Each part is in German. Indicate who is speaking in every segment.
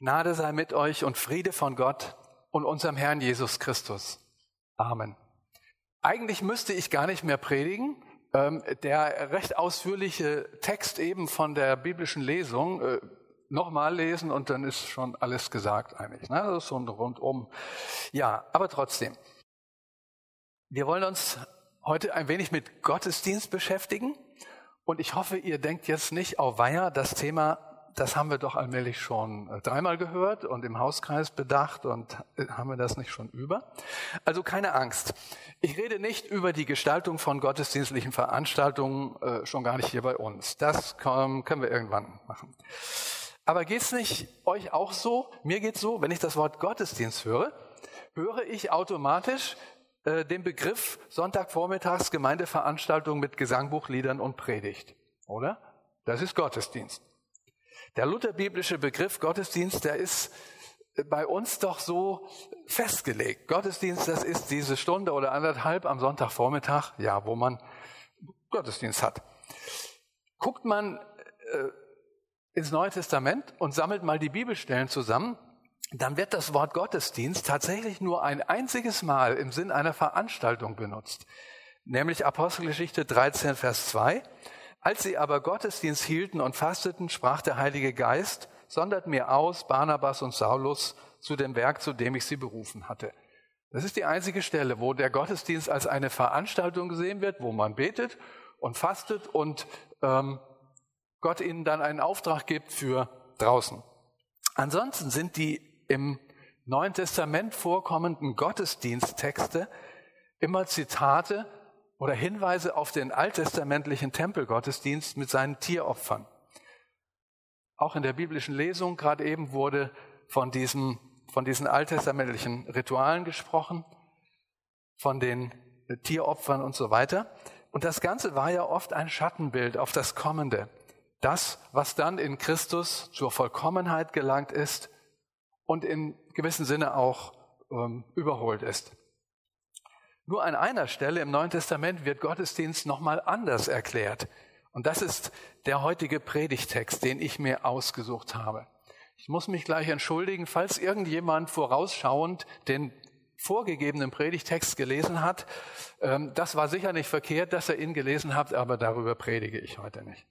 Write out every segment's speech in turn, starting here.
Speaker 1: Gnade sei mit euch und Friede von Gott und unserem Herrn Jesus Christus. Amen. Eigentlich müsste ich gar nicht mehr predigen. Ähm, der recht ausführliche Text eben von der biblischen Lesung äh, nochmal lesen und dann ist schon alles gesagt eigentlich. Ne? Das ist so ein Rundum. Ja, aber trotzdem. Wir wollen uns heute ein wenig mit Gottesdienst beschäftigen und ich hoffe, ihr denkt jetzt nicht auf Weiher, das Thema das haben wir doch allmählich schon äh, dreimal gehört und im Hauskreis bedacht und äh, haben wir das nicht schon über? Also keine Angst. Ich rede nicht über die Gestaltung von gottesdienstlichen Veranstaltungen, äh, schon gar nicht hier bei uns. Das können wir irgendwann machen. Aber geht's nicht euch auch so? Mir geht's so, wenn ich das Wort Gottesdienst höre, höre ich automatisch den Begriff Sonntagvormittags Gemeindeveranstaltung mit Gesangbuchliedern und Predigt, oder? Das ist Gottesdienst. Der lutherbiblische Begriff Gottesdienst, der ist bei uns doch so festgelegt. Gottesdienst, das ist diese Stunde oder anderthalb am Sonntagvormittag, ja, wo man Gottesdienst hat. Guckt man äh, ins Neue Testament und sammelt mal die Bibelstellen zusammen, dann wird das Wort Gottesdienst tatsächlich nur ein einziges Mal im Sinn einer Veranstaltung benutzt. Nämlich Apostelgeschichte 13, Vers 2. Als sie aber Gottesdienst hielten und fasteten, sprach der Heilige Geist, sondert mir aus Barnabas und Saulus zu dem Werk, zu dem ich sie berufen hatte. Das ist die einzige Stelle, wo der Gottesdienst als eine Veranstaltung gesehen wird, wo man betet und fastet und ähm, Gott ihnen dann einen Auftrag gibt für draußen. Ansonsten sind die im Neuen Testament vorkommenden Gottesdiensttexte immer Zitate oder Hinweise auf den alttestamentlichen Tempelgottesdienst mit seinen Tieropfern. Auch in der biblischen Lesung gerade eben wurde von, diesem, von diesen alttestamentlichen Ritualen gesprochen, von den Tieropfern und so weiter. Und das Ganze war ja oft ein Schattenbild auf das Kommende. Das, was dann in Christus zur Vollkommenheit gelangt ist und in gewissem Sinne auch ähm, überholt ist. Nur an einer Stelle im Neuen Testament wird Gottesdienst nochmal anders erklärt. Und das ist der heutige Predigtext, den ich mir ausgesucht habe. Ich muss mich gleich entschuldigen, falls irgendjemand vorausschauend den vorgegebenen Predigtext gelesen hat. Ähm, das war sicher nicht verkehrt, dass ihr ihn gelesen habt, aber darüber predige ich heute nicht.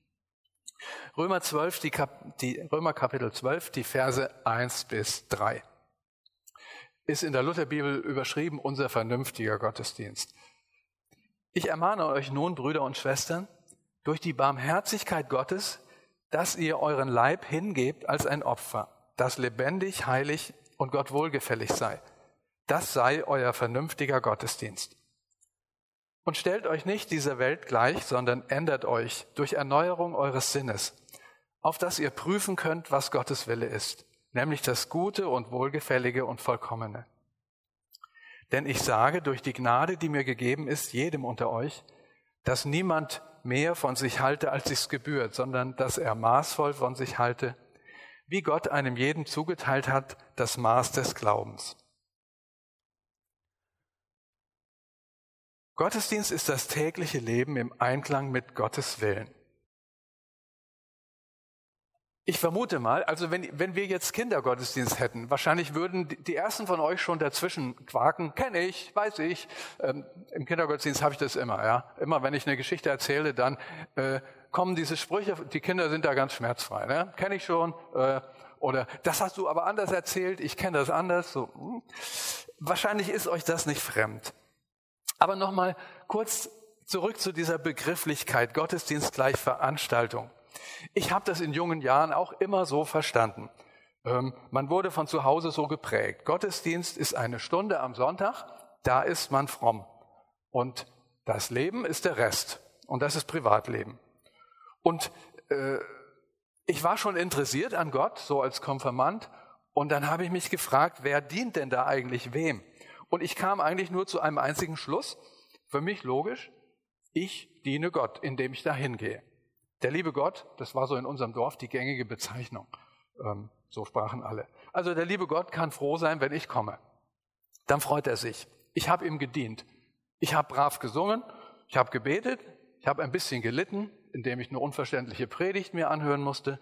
Speaker 1: Römer 12, die, Kap die Römer Kapitel 12, die Verse 1 bis 3 ist in der Lutherbibel überschrieben unser vernünftiger Gottesdienst. Ich ermahne euch nun, Brüder und Schwestern, durch die Barmherzigkeit Gottes, dass ihr euren Leib hingebt als ein Opfer, das lebendig, heilig und Gott wohlgefällig sei. Das sei euer vernünftiger Gottesdienst. Und stellt euch nicht dieser Welt gleich, sondern ändert euch durch Erneuerung eures Sinnes, auf dass ihr prüfen könnt, was Gottes Wille ist nämlich das Gute und Wohlgefällige und Vollkommene. Denn ich sage durch die Gnade, die mir gegeben ist, jedem unter euch, dass niemand mehr von sich halte, als sich's gebührt, sondern dass er maßvoll von sich halte, wie Gott einem jeden zugeteilt hat, das Maß des Glaubens. Gottesdienst ist das tägliche Leben im Einklang mit Gottes Willen. Ich vermute mal, also wenn, wenn wir jetzt Kindergottesdienst hätten, wahrscheinlich würden die ersten von euch schon dazwischen quaken, kenne ich, weiß ich. Ähm, Im Kindergottesdienst habe ich das immer, ja. Immer wenn ich eine Geschichte erzähle, dann äh, kommen diese Sprüche, die Kinder sind da ganz schmerzfrei, ne? Kenne ich schon. Äh, oder das hast du aber anders erzählt, ich kenne das anders. So. Hm. Wahrscheinlich ist euch das nicht fremd. Aber nochmal kurz zurück zu dieser Begrifflichkeit, Gottesdienst gleich Veranstaltung. Ich habe das in jungen Jahren auch immer so verstanden. Ähm, man wurde von zu Hause so geprägt. Gottesdienst ist eine Stunde am Sonntag, da ist man fromm. Und das Leben ist der Rest. Und das ist Privatleben. Und äh, ich war schon interessiert an Gott, so als Konfirmand. Und dann habe ich mich gefragt, wer dient denn da eigentlich wem? Und ich kam eigentlich nur zu einem einzigen Schluss. Für mich logisch, ich diene Gott, indem ich da hingehe. Der liebe Gott, das war so in unserem Dorf die gängige Bezeichnung. Ähm, so sprachen alle. Also der liebe Gott kann froh sein, wenn ich komme. Dann freut er sich. Ich habe ihm gedient. Ich habe brav gesungen, ich habe gebetet, ich habe ein bisschen gelitten, indem ich eine unverständliche Predigt mir anhören musste.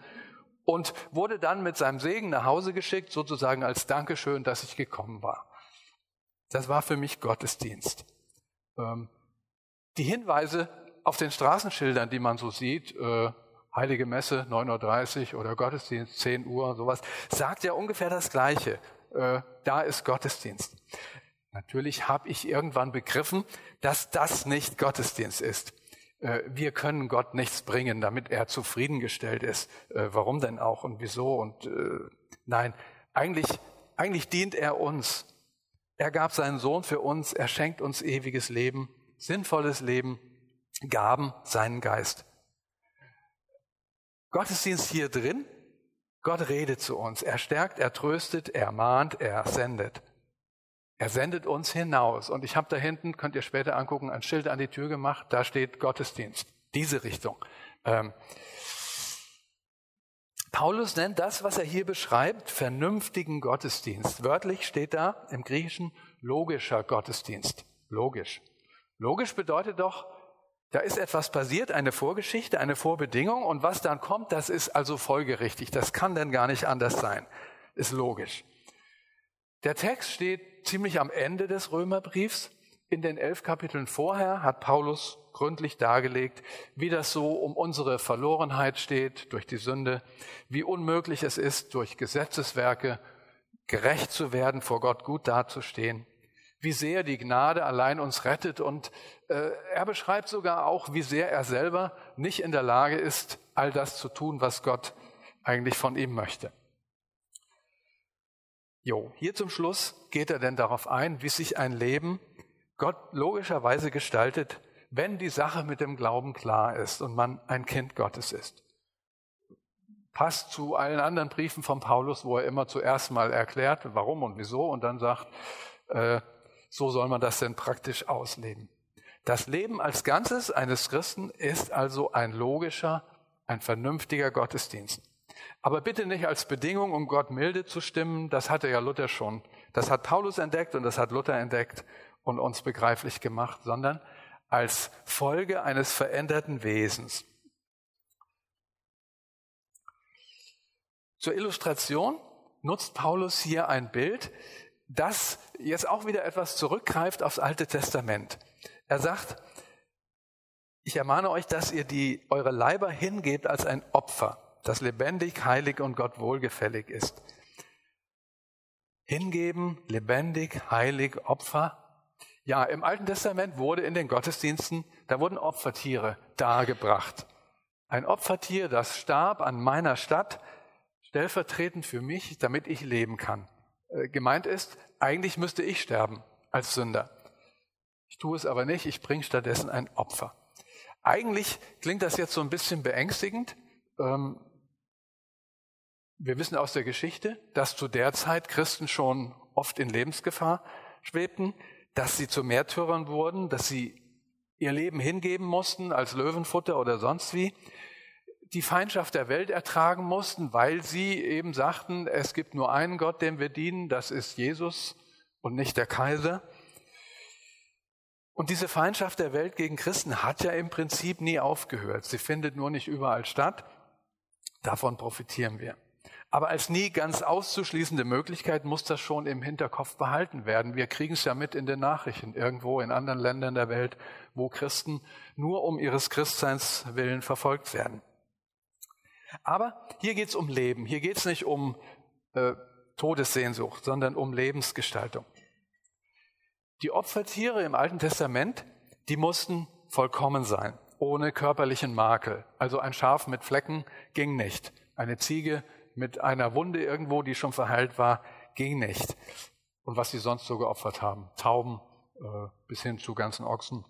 Speaker 1: und wurde dann mit seinem Segen nach Hause geschickt, sozusagen als Dankeschön, dass ich gekommen war. Das war für mich Gottesdienst. Ähm, die Hinweise auf den Straßenschildern, die man so sieht, äh, Heilige Messe 9.30 Uhr oder Gottesdienst 10 Uhr, sowas, sagt ja ungefähr das Gleiche. Äh, da ist Gottesdienst. Natürlich habe ich irgendwann begriffen, dass das nicht Gottesdienst ist. Äh, wir können Gott nichts bringen, damit er zufriedengestellt ist. Äh, warum denn auch und wieso? Und äh, nein, eigentlich, eigentlich dient er uns. Er gab seinen Sohn für uns, er schenkt uns ewiges Leben, sinnvolles Leben, Gaben, seinen Geist. Gottesdienst hier drin, Gott redet zu uns, er stärkt, er tröstet, er mahnt, er sendet. Er sendet uns hinaus. Und ich habe da hinten, könnt ihr später angucken, ein Schild an die Tür gemacht, da steht Gottesdienst. Diese Richtung. Ähm, Paulus nennt das, was er hier beschreibt, vernünftigen Gottesdienst. Wörtlich steht da im Griechischen logischer Gottesdienst. Logisch. Logisch bedeutet doch, da ist etwas passiert, eine Vorgeschichte, eine Vorbedingung und was dann kommt, das ist also folgerichtig. Das kann denn gar nicht anders sein. Ist logisch. Der Text steht ziemlich am Ende des Römerbriefs. In den elf Kapiteln vorher hat Paulus gründlich dargelegt, wie das so um unsere Verlorenheit steht durch die Sünde, wie unmöglich es ist, durch Gesetzeswerke gerecht zu werden, vor Gott gut dazustehen, wie sehr die Gnade allein uns rettet und äh, er beschreibt sogar auch, wie sehr er selber nicht in der Lage ist, all das zu tun, was Gott eigentlich von ihm möchte. Jo, hier zum Schluss geht er denn darauf ein, wie sich ein Leben Gott logischerweise gestaltet, wenn die Sache mit dem Glauben klar ist und man ein Kind Gottes ist. Passt zu allen anderen Briefen von Paulus, wo er immer zuerst mal erklärt, warum und wieso und dann sagt, äh, so soll man das denn praktisch ausleben. Das Leben als Ganzes eines Christen ist also ein logischer, ein vernünftiger Gottesdienst. Aber bitte nicht als Bedingung, um Gott milde zu stimmen. Das hatte ja Luther schon. Das hat Paulus entdeckt und das hat Luther entdeckt und uns begreiflich gemacht, sondern als Folge eines veränderten Wesens. Zur Illustration nutzt Paulus hier ein Bild, das jetzt auch wieder etwas zurückgreift aufs Alte Testament. Er sagt, ich ermahne euch, dass ihr die, eure Leiber hingebt als ein Opfer das lebendig, heilig und Gott wohlgefällig ist. Hingeben, lebendig, heilig, Opfer. Ja, im Alten Testament wurde in den Gottesdiensten, da wurden Opfertiere dargebracht. Ein Opfertier, das starb an meiner Stadt, stellvertretend für mich, damit ich leben kann. Äh, gemeint ist, eigentlich müsste ich sterben als Sünder. Ich tue es aber nicht, ich bringe stattdessen ein Opfer. Eigentlich klingt das jetzt so ein bisschen beängstigend. Ähm, wir wissen aus der Geschichte, dass zu der Zeit Christen schon oft in Lebensgefahr schwebten, dass sie zu Märtyrern wurden, dass sie ihr Leben hingeben mussten als Löwenfutter oder sonst wie, die Feindschaft der Welt ertragen mussten, weil sie eben sagten, es gibt nur einen Gott, dem wir dienen, das ist Jesus und nicht der Kaiser. Und diese Feindschaft der Welt gegen Christen hat ja im Prinzip nie aufgehört. Sie findet nur nicht überall statt. Davon profitieren wir. Aber als nie ganz auszuschließende Möglichkeit muss das schon im Hinterkopf behalten werden. Wir kriegen es ja mit in den Nachrichten irgendwo in anderen Ländern der Welt, wo Christen nur um ihres Christseins willen verfolgt werden. Aber hier geht es um Leben. Hier geht es nicht um äh, Todessehnsucht, sondern um Lebensgestaltung. Die Opfertiere im Alten Testament, die mussten vollkommen sein, ohne körperlichen Makel. Also ein Schaf mit Flecken ging nicht. Eine Ziege mit einer Wunde irgendwo, die schon verheilt war, ging nicht. Und was sie sonst so geopfert haben, Tauben äh, bis hin zu ganzen Ochsen.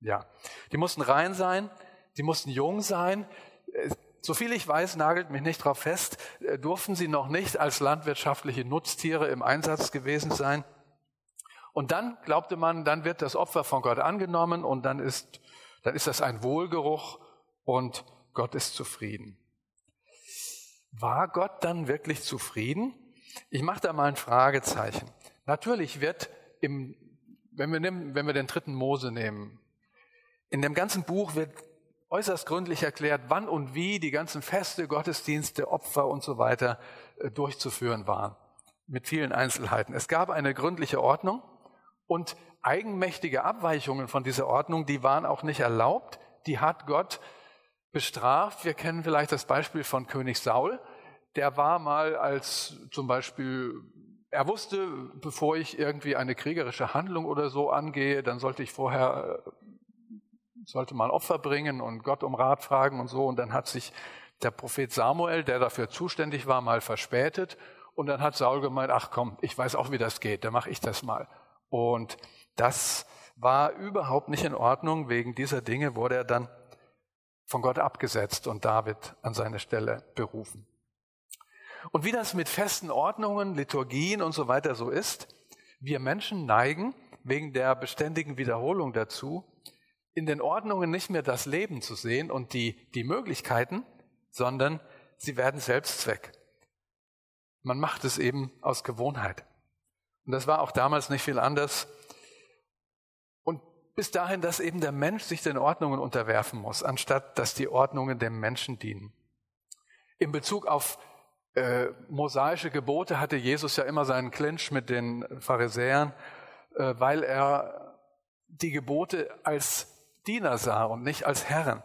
Speaker 1: Ja, die mussten rein sein, die mussten jung sein. So viel ich weiß, nagelt mich nicht drauf fest, äh, durften sie noch nicht als landwirtschaftliche Nutztiere im Einsatz gewesen sein. Und dann glaubte man, dann wird das Opfer von Gott angenommen und dann ist, dann ist das ein Wohlgeruch und Gott ist zufrieden. War Gott dann wirklich zufrieden? Ich mache da mal ein Fragezeichen. Natürlich wird im, wenn wir, nehmen, wenn wir den dritten Mose nehmen, in dem ganzen Buch wird äußerst gründlich erklärt, wann und wie die ganzen Feste, Gottesdienste, Opfer und so weiter äh, durchzuführen waren. Mit vielen Einzelheiten. Es gab eine gründliche Ordnung und eigenmächtige Abweichungen von dieser Ordnung, die waren auch nicht erlaubt. Die hat Gott bestraft. Wir kennen vielleicht das Beispiel von König Saul. Der war mal als zum Beispiel, er wusste, bevor ich irgendwie eine kriegerische Handlung oder so angehe, dann sollte ich vorher, sollte mal Opfer bringen und Gott um Rat fragen und so. Und dann hat sich der Prophet Samuel, der dafür zuständig war, mal verspätet. Und dann hat Saul gemeint, ach komm, ich weiß auch, wie das geht, dann mache ich das mal. Und das war überhaupt nicht in Ordnung. Wegen dieser Dinge wurde er dann von Gott abgesetzt und David an seine Stelle berufen. Und wie das mit festen Ordnungen, Liturgien und so weiter so ist, wir Menschen neigen wegen der beständigen Wiederholung dazu, in den Ordnungen nicht mehr das Leben zu sehen und die, die Möglichkeiten, sondern sie werden Selbstzweck. Man macht es eben aus Gewohnheit. Und das war auch damals nicht viel anders. Und bis dahin, dass eben der Mensch sich den Ordnungen unterwerfen muss, anstatt dass die Ordnungen dem Menschen dienen. In Bezug auf äh, mosaische Gebote hatte Jesus ja immer seinen Clinch mit den Pharisäern, äh, weil er die Gebote als Diener sah und nicht als Herren.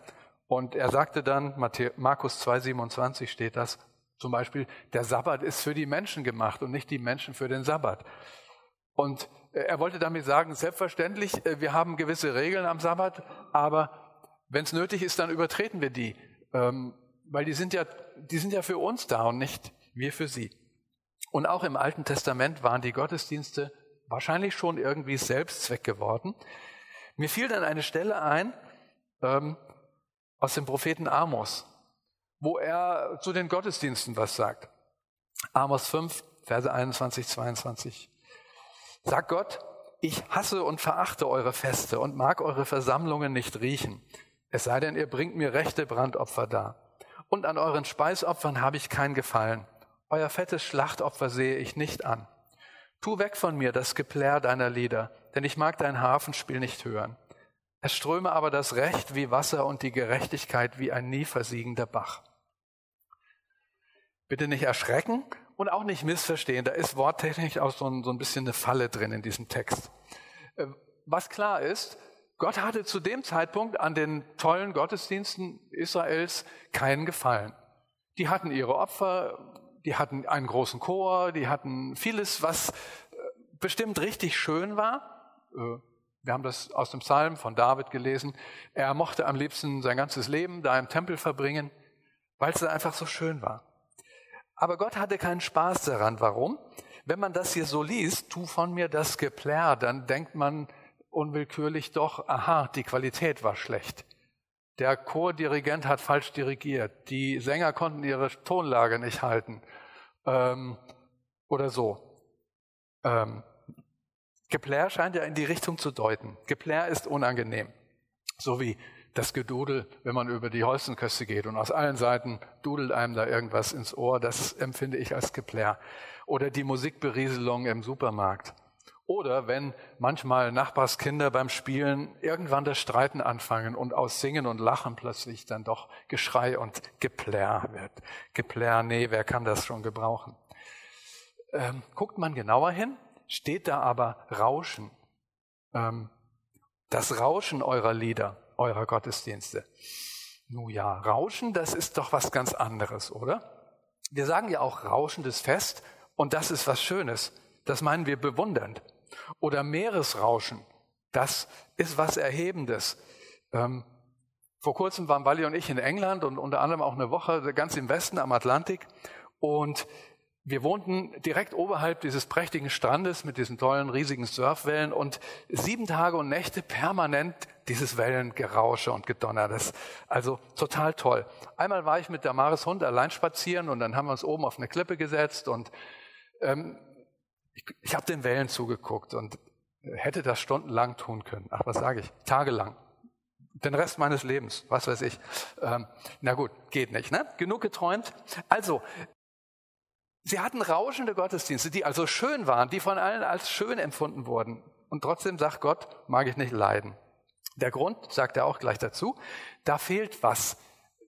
Speaker 1: Und er sagte dann, Markus 2,27 steht das, zum Beispiel, der Sabbat ist für die Menschen gemacht und nicht die Menschen für den Sabbat. Und äh, er wollte damit sagen, selbstverständlich, äh, wir haben gewisse Regeln am Sabbat, aber wenn es nötig ist, dann übertreten wir die, ähm, weil die sind ja, die sind ja für uns da und nicht wir für sie. Und auch im Alten Testament waren die Gottesdienste wahrscheinlich schon irgendwie Selbstzweck geworden. Mir fiel dann eine Stelle ein ähm, aus dem Propheten Amos wo er zu den Gottesdiensten was sagt. Amos 5, Verse 21, 22. Sagt Gott, ich hasse und verachte eure Feste und mag eure Versammlungen nicht riechen. Es sei denn, ihr bringt mir rechte Brandopfer dar. Und an euren Speisopfern habe ich kein Gefallen. Euer fettes Schlachtopfer sehe ich nicht an. Tu weg von mir das Geplär deiner Lieder, denn ich mag dein Hafenspiel nicht hören. Es ströme aber das Recht wie Wasser und die Gerechtigkeit wie ein nie versiegender Bach. Bitte nicht erschrecken und auch nicht missverstehen. Da ist worttechnisch auch so ein, so ein bisschen eine Falle drin in diesem Text. Äh, was klar ist, Gott hatte zu dem Zeitpunkt an den tollen Gottesdiensten Israels keinen Gefallen. Die hatten ihre Opfer, die hatten einen großen Chor, die hatten vieles, was äh, bestimmt richtig schön war. Äh, wir haben das aus dem Psalm von David gelesen. Er mochte am liebsten sein ganzes Leben da im Tempel verbringen, weil es einfach so schön war. Aber Gott hatte keinen Spaß daran. Warum? Wenn man das hier so liest, tu von mir das Geplär, dann denkt man unwillkürlich doch, aha, die Qualität war schlecht. Der Chordirigent hat falsch dirigiert. Die Sänger konnten ihre Tonlage nicht halten. Ähm, oder so. Ähm, Geplär scheint ja in die Richtung zu deuten. Geplär ist unangenehm. So wie das Gedudel, wenn man über die Holzenköste geht und aus allen Seiten dudelt einem da irgendwas ins Ohr, das empfinde ich als Geplär. Oder die Musikberieselung im Supermarkt. Oder wenn manchmal Nachbarskinder beim Spielen irgendwann das Streiten anfangen und aus Singen und Lachen plötzlich dann doch Geschrei und Geplär wird. Geplär, nee, wer kann das schon gebrauchen? Ähm, guckt man genauer hin, steht da aber Rauschen. Ähm, das Rauschen eurer Lieder eurer Gottesdienste. Nun ja, Rauschen, das ist doch was ganz anderes, oder? Wir sagen ja auch rauschendes Fest und das ist was Schönes. Das meinen wir bewundernd. Oder Meeresrauschen, das ist was Erhebendes. Ähm, vor kurzem waren Wally und ich in England und unter anderem auch eine Woche ganz im Westen am Atlantik. Und wir wohnten direkt oberhalb dieses prächtigen Strandes mit diesen tollen, riesigen Surfwellen und sieben Tage und Nächte permanent dieses Wellengerausche und Gedonner. Das also total toll. Einmal war ich mit der Maris Hund allein spazieren und dann haben wir uns oben auf eine Klippe gesetzt und ähm, ich, ich habe den Wellen zugeguckt und hätte das stundenlang tun können. Ach, was sage ich? Tagelang. Den Rest meines Lebens, was weiß ich. Ähm, na gut, geht nicht. Ne? Genug geträumt. Also, Sie hatten rauschende Gottesdienste, die also schön waren, die von allen als schön empfunden wurden. Und trotzdem sagt Gott, mag ich nicht leiden. Der Grund, sagt er auch gleich dazu, da fehlt was.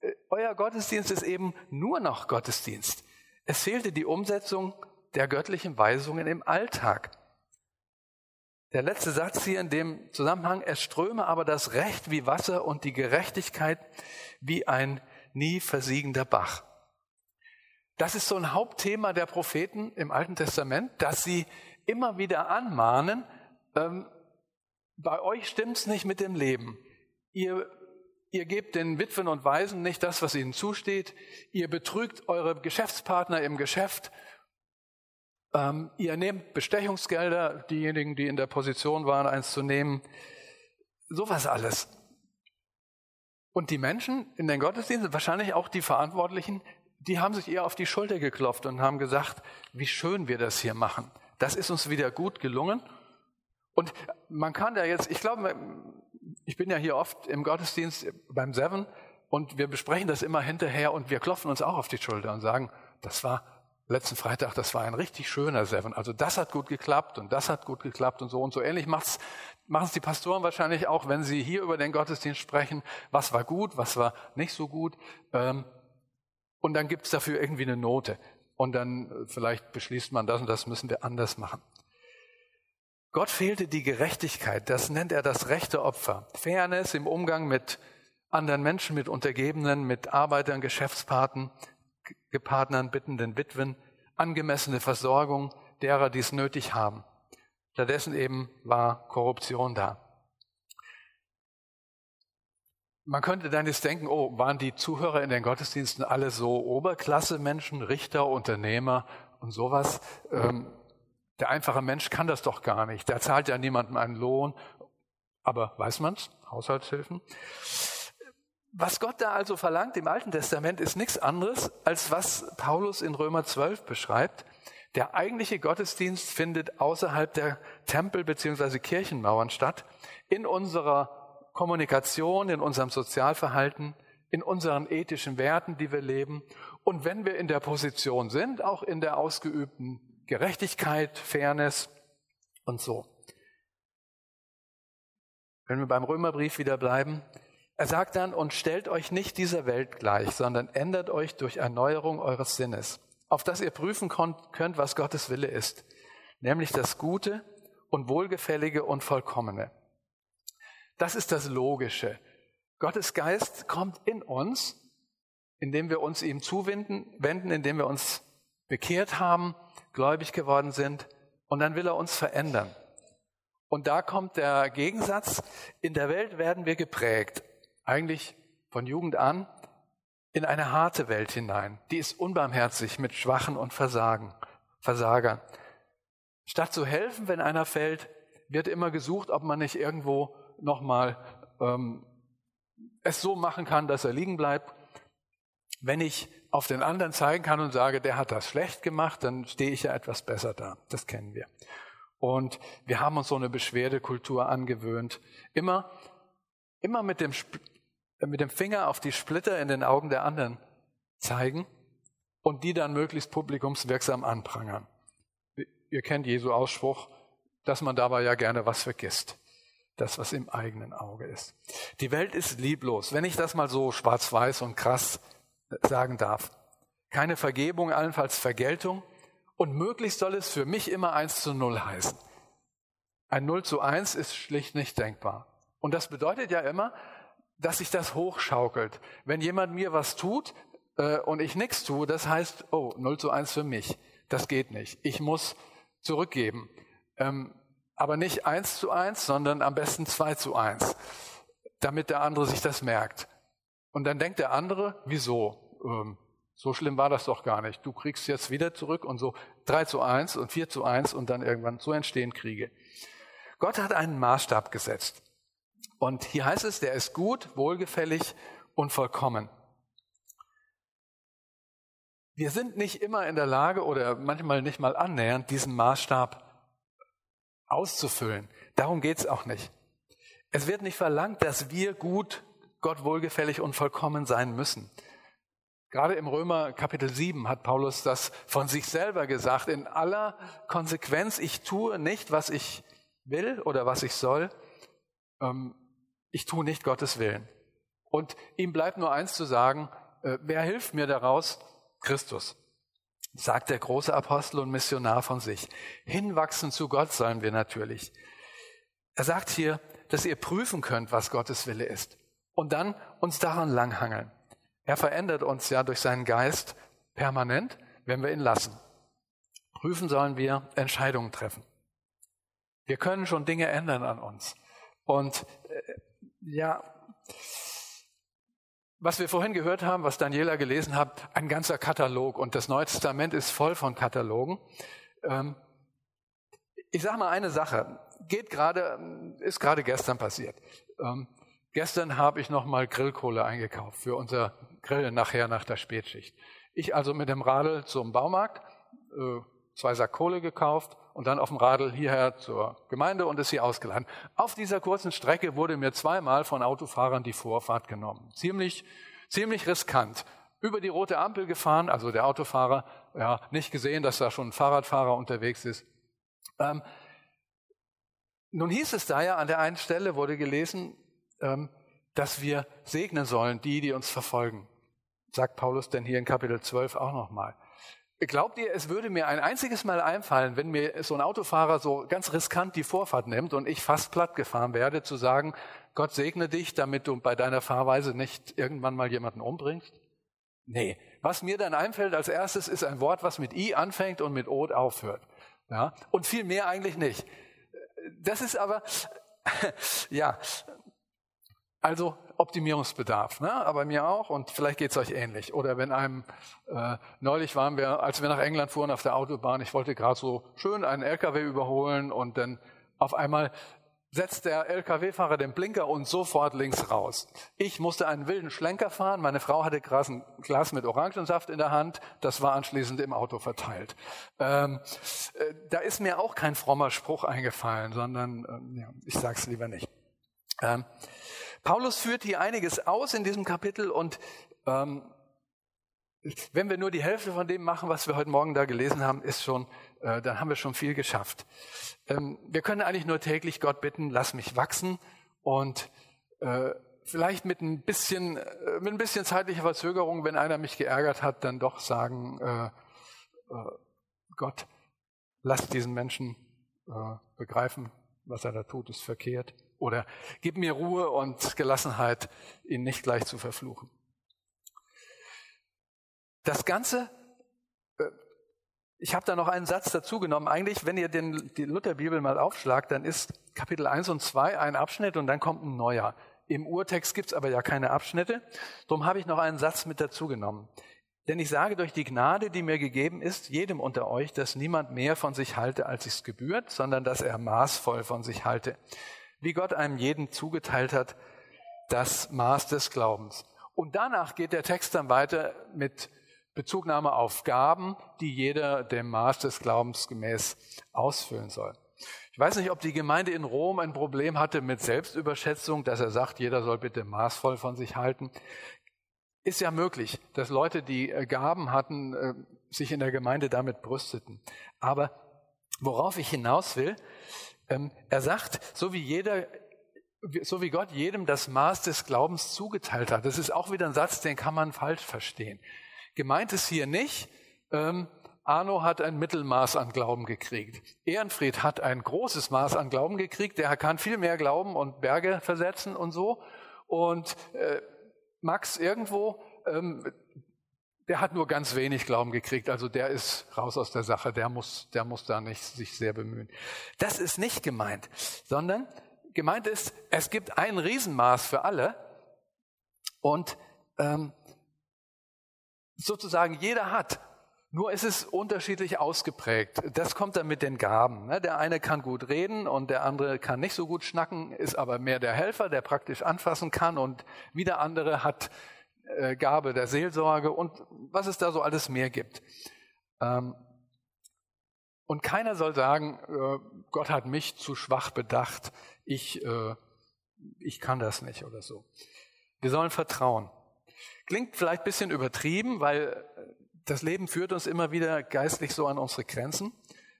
Speaker 1: Äh, euer Gottesdienst ist eben nur noch Gottesdienst. Es fehlte die Umsetzung der göttlichen Weisungen im Alltag. Der letzte Satz hier in dem Zusammenhang, es ströme aber das Recht wie Wasser und die Gerechtigkeit wie ein nie versiegender Bach. Das ist so ein Hauptthema der Propheten im Alten Testament, dass sie immer wieder anmahnen, ähm, bei euch stimmt's nicht mit dem Leben. Ihr, ihr gebt den Witwen und Waisen nicht das, was ihnen zusteht. Ihr betrügt eure Geschäftspartner im Geschäft. Ähm, ihr nehmt Bestechungsgelder, diejenigen, die in der Position waren, eins zu nehmen. Sowas alles. Und die Menschen in den Gottesdiensten, wahrscheinlich auch die Verantwortlichen, die haben sich eher auf die Schulter geklopft und haben gesagt, wie schön wir das hier machen. Das ist uns wieder gut gelungen. Und man kann da jetzt, ich glaube, ich bin ja hier oft im Gottesdienst beim Seven und wir besprechen das immer hinterher und wir klopfen uns auch auf die Schulter und sagen, das war letzten Freitag, das war ein richtig schöner Seven. Also das hat gut geklappt und das hat gut geklappt und so und so ähnlich macht's machen es die Pastoren wahrscheinlich auch, wenn sie hier über den Gottesdienst sprechen. Was war gut, was war nicht so gut. Ähm, und dann gibt es dafür irgendwie eine Note. Und dann äh, vielleicht beschließt man das und das müssen wir anders machen. Gott fehlte die Gerechtigkeit, das nennt er das rechte Opfer. Fairness im Umgang mit anderen Menschen, mit Untergebenen, mit Arbeitern, Geschäftspartnern, Gepartnern, bittenden Witwen, angemessene Versorgung derer, die es nötig haben. Stattdessen eben war Korruption da. Man könnte dann jetzt denken, oh, waren die Zuhörer in den Gottesdiensten alle so Oberklasse-Menschen, Richter, Unternehmer und sowas? Ähm, der einfache Mensch kann das doch gar nicht. Der zahlt ja niemandem einen Lohn. Aber weiß man's? Haushaltshilfen. Was Gott da also verlangt im Alten Testament ist nichts anderes, als was Paulus in Römer 12 beschreibt. Der eigentliche Gottesdienst findet außerhalb der Tempel bzw. Kirchenmauern statt, in unserer Kommunikation, in unserem Sozialverhalten, in unseren ethischen Werten, die wir leben und wenn wir in der Position sind, auch in der ausgeübten Gerechtigkeit, Fairness und so. Wenn wir beim Römerbrief wieder bleiben, er sagt dann, und stellt euch nicht dieser Welt gleich, sondern ändert euch durch Erneuerung eures Sinnes, auf dass ihr prüfen könnt, was Gottes Wille ist, nämlich das Gute und Wohlgefällige und Vollkommene. Das ist das Logische. Gottes Geist kommt in uns, indem wir uns ihm zuwenden, wenden, indem wir uns bekehrt haben, gläubig geworden sind und dann will er uns verändern. Und da kommt der Gegensatz, in der Welt werden wir geprägt, eigentlich von Jugend an, in eine harte Welt hinein. Die ist unbarmherzig mit Schwachen und Versagen, Versagern. Statt zu helfen, wenn einer fällt, wird immer gesucht, ob man nicht irgendwo nochmal ähm, es so machen kann, dass er liegen bleibt. Wenn ich auf den anderen zeigen kann und sage, der hat das schlecht gemacht, dann stehe ich ja etwas besser da. Das kennen wir. Und wir haben uns so eine Beschwerdekultur angewöhnt. Immer, immer mit dem, mit dem Finger auf die Splitter in den Augen der anderen zeigen und die dann möglichst publikumswirksam anprangern. Ihr kennt Jesu Ausspruch, dass man dabei ja gerne was vergisst. Das, was im eigenen Auge ist. Die Welt ist lieblos. Wenn ich das mal so schwarz-weiß und krass sagen darf. Keine Vergebung, allenfalls Vergeltung. Und möglichst soll es für mich immer eins zu null heißen. Ein Null zu eins ist schlicht nicht denkbar. Und das bedeutet ja immer, dass sich das hochschaukelt. Wenn jemand mir was tut äh, und ich nichts tue, das heißt, oh, Null zu eins für mich. Das geht nicht. Ich muss zurückgeben. Ähm, aber nicht eins zu eins, sondern am besten zwei zu eins, damit der andere sich das merkt. Und dann denkt der andere, wieso? Ähm, so schlimm war das doch gar nicht. Du kriegst jetzt wieder zurück und so 3 zu 1 und 4 zu 1 und dann irgendwann so entstehen Kriege. Gott hat einen Maßstab gesetzt. Und hier heißt es, der ist gut, wohlgefällig und vollkommen. Wir sind nicht immer in der Lage oder manchmal nicht mal annähernd, diesen Maßstab auszufüllen. Darum geht es auch nicht. Es wird nicht verlangt, dass wir gut Gott wohlgefällig und vollkommen sein müssen. Gerade im Römer Kapitel 7 hat Paulus das von sich selber gesagt. In aller Konsequenz, ich tue nicht, was ich will oder was ich soll. Ähm, ich tue nicht Gottes Willen. Und ihm bleibt nur eins zu sagen, äh, wer hilft mir daraus? Christus, sagt der große Apostel und Missionar von sich. Hinwachsen zu Gott sollen wir natürlich. Er sagt hier, dass ihr prüfen könnt, was Gottes Wille ist und dann uns daran langhangeln. Er verändert uns ja durch seinen Geist permanent, wenn wir ihn lassen. Prüfen sollen wir Entscheidungen treffen. Wir können schon Dinge ändern an uns. Und äh, ja, was wir vorhin gehört haben, was Daniela gelesen hat, ein ganzer Katalog. Und das Neue Testament ist voll von Katalogen. Ähm, ich sage mal eine Sache, geht gerade, ist gerade gestern passiert. Ähm, gestern habe ich nochmal Grillkohle eingekauft für unser Grill nachher nach der Spätschicht. Ich also mit dem Radl zum Baumarkt, äh, zwei Sack Kohle gekauft und dann auf dem Radl hierher zur Gemeinde und ist hier ausgeladen. Auf dieser kurzen Strecke wurde mir zweimal von Autofahrern die Vorfahrt genommen. Ziemlich, ziemlich riskant. Über die rote Ampel gefahren, also der Autofahrer, ja, nicht gesehen, dass da schon ein Fahrradfahrer unterwegs ist. Ähm, nun hieß es da ja an der einen Stelle, wurde gelesen, ähm, dass wir segnen sollen, die, die uns verfolgen. Sagt Paulus denn hier in Kapitel 12 auch nochmal. Glaubt ihr, es würde mir ein einziges Mal einfallen, wenn mir so ein Autofahrer so ganz riskant die Vorfahrt nimmt und ich fast platt gefahren werde, zu sagen, Gott segne dich, damit du bei deiner Fahrweise nicht irgendwann mal jemanden umbringst? Nee. Was mir dann einfällt als erstes ist ein Wort, was mit I anfängt und mit O aufhört. Ja? Und viel mehr eigentlich nicht. Das ist aber, ja, also Optimierungsbedarf, ne? aber mir auch und vielleicht geht es euch ähnlich. Oder wenn einem, äh, neulich waren wir, als wir nach England fuhren auf der Autobahn, ich wollte gerade so schön einen LKW überholen und dann auf einmal setzt der LKW-Fahrer den Blinker und sofort links raus. Ich musste einen wilden Schlenker fahren, meine Frau hatte gerade ein Glas mit Orangensaft in der Hand, das war anschließend im Auto verteilt. Ähm, äh, da ist mir auch kein frommer Spruch eingefallen, sondern äh, ja, ich sag's lieber nicht. Ähm, Paulus führt hier einiges aus in diesem Kapitel und ähm, wenn wir nur die Hälfte von dem machen, was wir heute Morgen da gelesen haben, ist schon, äh, dann haben wir schon viel geschafft. Ähm, wir können eigentlich nur täglich Gott bitten, lass mich wachsen und äh, vielleicht mit ein bisschen, äh, mit ein bisschen zeitlicher Verzögerung, wenn einer mich geärgert hat, dann doch sagen, äh, äh, Gott, lass diesen Menschen äh, begreifen, was er da tut, ist verkehrt. Oder gib mir Ruhe und Gelassenheit, ihn nicht gleich zu verfluchen. Das Ganze, äh, ich habe da noch einen Satz dazu genommen. Eigentlich, wenn ihr den, die Lutherbibel mal aufschlagt, dann ist Kapitel 1 und 2 ein Abschnitt und dann kommt ein neuer. Im Urtext gibt's aber ja keine Abschnitte. Darum habe ich noch einen Satz mit dazu genommen. Denn ich sage durch die Gnade, die mir gegeben ist, jedem unter euch, dass niemand mehr von sich halte, als es gebührt, sondern dass er maßvoll von sich halte wie Gott einem jeden zugeteilt hat, das Maß des Glaubens. Und danach geht der Text dann weiter mit Bezugnahme auf Gaben, die jeder dem Maß des Glaubens gemäß ausfüllen soll. Ich weiß nicht, ob die Gemeinde in Rom ein Problem hatte mit Selbstüberschätzung, dass er sagt, jeder soll bitte maßvoll von sich halten. Ist ja möglich, dass Leute, die äh, Gaben hatten, äh, sich in der Gemeinde damit brüsteten. Aber worauf ich hinaus will, er sagt, so wie jeder, so wie Gott jedem das Maß des Glaubens zugeteilt hat. Das ist auch wieder ein Satz, den kann man falsch verstehen. Gemeint ist hier nicht, ähm, Arno hat ein Mittelmaß an Glauben gekriegt. Ehrenfried hat ein großes Maß an Glauben gekriegt. Der kann viel mehr glauben und Berge versetzen und so. Und äh, Max irgendwo, ähm, der hat nur ganz wenig Glauben gekriegt, also der ist raus aus der Sache, der muss, der muss da nicht sich sehr bemühen. Das ist nicht gemeint, sondern gemeint ist, es gibt ein Riesenmaß für alle und ähm, sozusagen jeder hat. Nur ist es unterschiedlich ausgeprägt. Das kommt dann mit den Gaben. Ne? Der eine kann gut reden und der andere kann nicht so gut schnacken, ist aber mehr der Helfer, der praktisch anfassen kann und wieder andere hat äh, Gabe der Seelsorge und was es da so alles mehr gibt. Ähm, und keiner soll sagen, äh, Gott hat mich zu schwach bedacht, ich, äh, ich kann das nicht oder so. Wir sollen vertrauen. Klingt vielleicht ein bisschen übertrieben, weil das Leben führt uns immer wieder geistlich so an unsere Grenzen.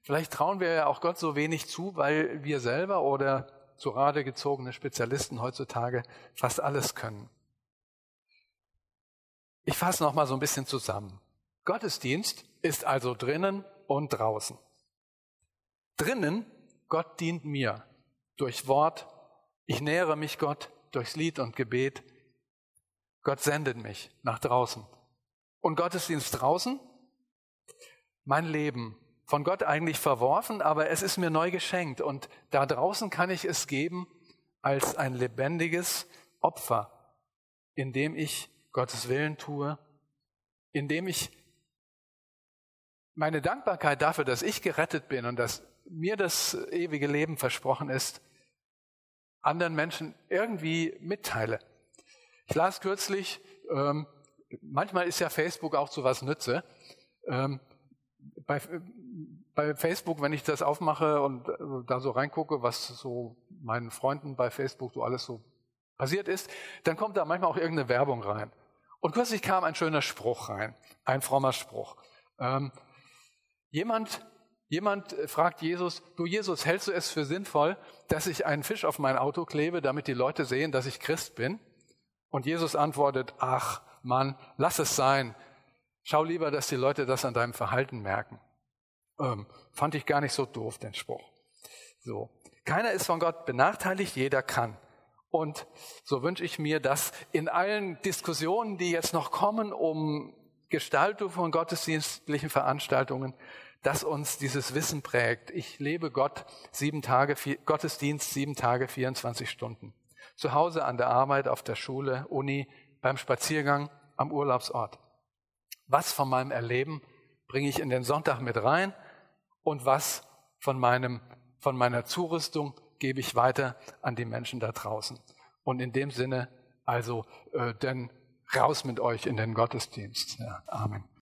Speaker 1: Vielleicht trauen wir ja auch Gott so wenig zu, weil wir selber oder zu Rate gezogene Spezialisten heutzutage fast alles können. Ich fasse noch mal so ein bisschen zusammen. Gottesdienst ist also drinnen und draußen. Drinnen, Gott dient mir durch Wort. Ich nähere mich Gott durchs Lied und Gebet. Gott sendet mich nach draußen. Und Gottesdienst draußen, mein Leben, von Gott eigentlich verworfen, aber es ist mir neu geschenkt. Und da draußen kann ich es geben als ein lebendiges Opfer, indem ich Gottes Willen tue, indem ich meine Dankbarkeit dafür, dass ich gerettet bin und dass mir das ewige Leben versprochen ist, anderen Menschen irgendwie mitteile. Ich las kürzlich, ähm, manchmal ist ja Facebook auch zu was Nütze. Ähm, bei, bei Facebook, wenn ich das aufmache und äh, da so reingucke, was so meinen Freunden bei Facebook so alles so passiert ist, dann kommt da manchmal auch irgendeine Werbung rein. Und kürzlich kam ein schöner Spruch rein, ein frommer Spruch. Ähm, jemand, jemand fragt Jesus, du Jesus, hältst du es für sinnvoll, dass ich einen Fisch auf mein Auto klebe, damit die Leute sehen, dass ich Christ bin? Und Jesus antwortet, ach Mann, lass es sein. Schau lieber, dass die Leute das an deinem Verhalten merken. Ähm, fand ich gar nicht so doof, den Spruch. So. Keiner ist von Gott benachteiligt, jeder kann. Und so wünsche ich mir, dass in allen Diskussionen, die jetzt noch kommen um Gestaltung von gottesdienstlichen Veranstaltungen, dass uns dieses Wissen prägt. Ich lebe Gott sieben Tage, Gottesdienst sieben Tage, 24 Stunden. Zu Hause, an der Arbeit, auf der Schule, Uni, beim Spaziergang, am Urlaubsort. Was von meinem Erleben bringe ich in den Sonntag mit rein und was von meinem, von meiner Zurüstung gebe ich weiter an die Menschen da draußen. Und in dem Sinne, also, äh, denn raus mit euch in den Gottesdienst. Ja, Amen.